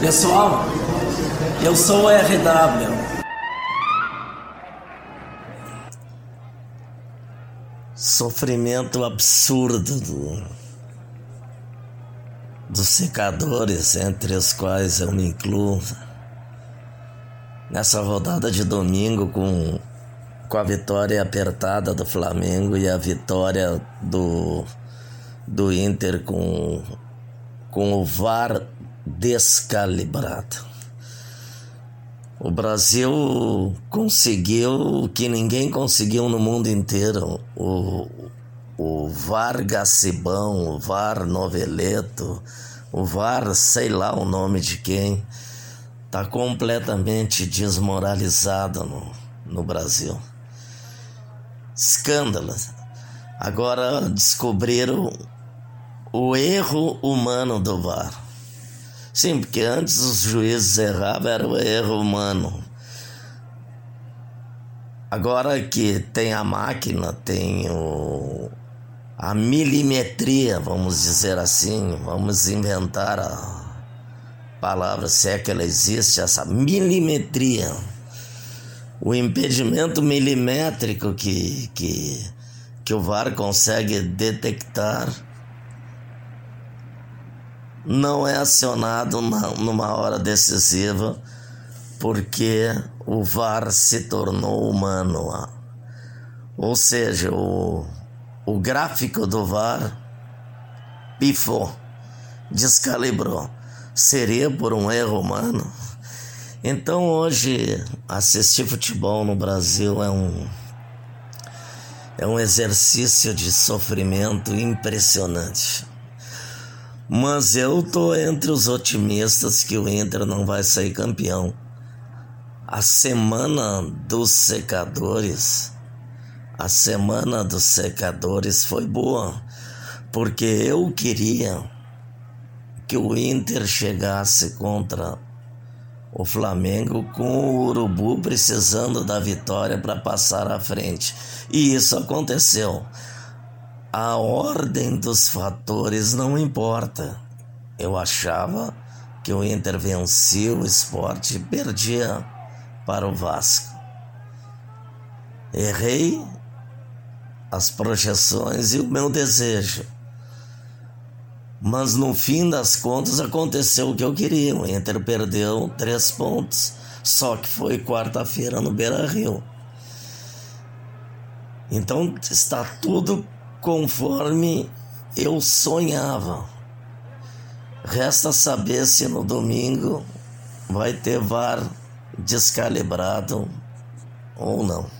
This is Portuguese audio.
Pessoal, eu sou o RW. Sofrimento absurdo do, dos secadores, entre os quais eu me incluo. Nessa rodada de domingo, com, com a vitória apertada do Flamengo e a vitória do, do Inter com, com o VAR descalibrado. O Brasil conseguiu o que ninguém conseguiu no mundo inteiro. O, o VAR Gacibão, o VAR Noveleto, o VAR sei lá o nome de quem, está completamente desmoralizado no, no Brasil. Escândalo. Agora descobriram o erro humano do VAR. Sim, porque antes os juízes erravam, era o erro humano. Agora que tem a máquina, tem o, a milimetria, vamos dizer assim, vamos inventar a palavra, se é que ela existe, essa milimetria. O impedimento milimétrico que, que, que o VAR consegue detectar não é acionado numa hora decisiva porque o VAR se tornou humano. Ou seja, o, o gráfico do VAR pifou, descalibrou. Seria por um erro humano? Então hoje assistir futebol no Brasil é um é um exercício de sofrimento impressionante. Mas eu tô entre os otimistas que o Inter não vai sair campeão. A semana dos secadores, a semana dos secadores foi boa, porque eu queria que o Inter chegasse contra o Flamengo com o Urubu precisando da vitória para passar à frente. E isso aconteceu. A ordem dos fatores não importa. Eu achava que o Inter vencia o esporte e perdia para o Vasco. Errei as projeções e o meu desejo. Mas no fim das contas aconteceu o que eu queria. O Inter perdeu três pontos. Só que foi quarta-feira no Beira Rio. Então está tudo conforme eu sonhava. Resta saber se no domingo vai ter VAR descalibrado ou não.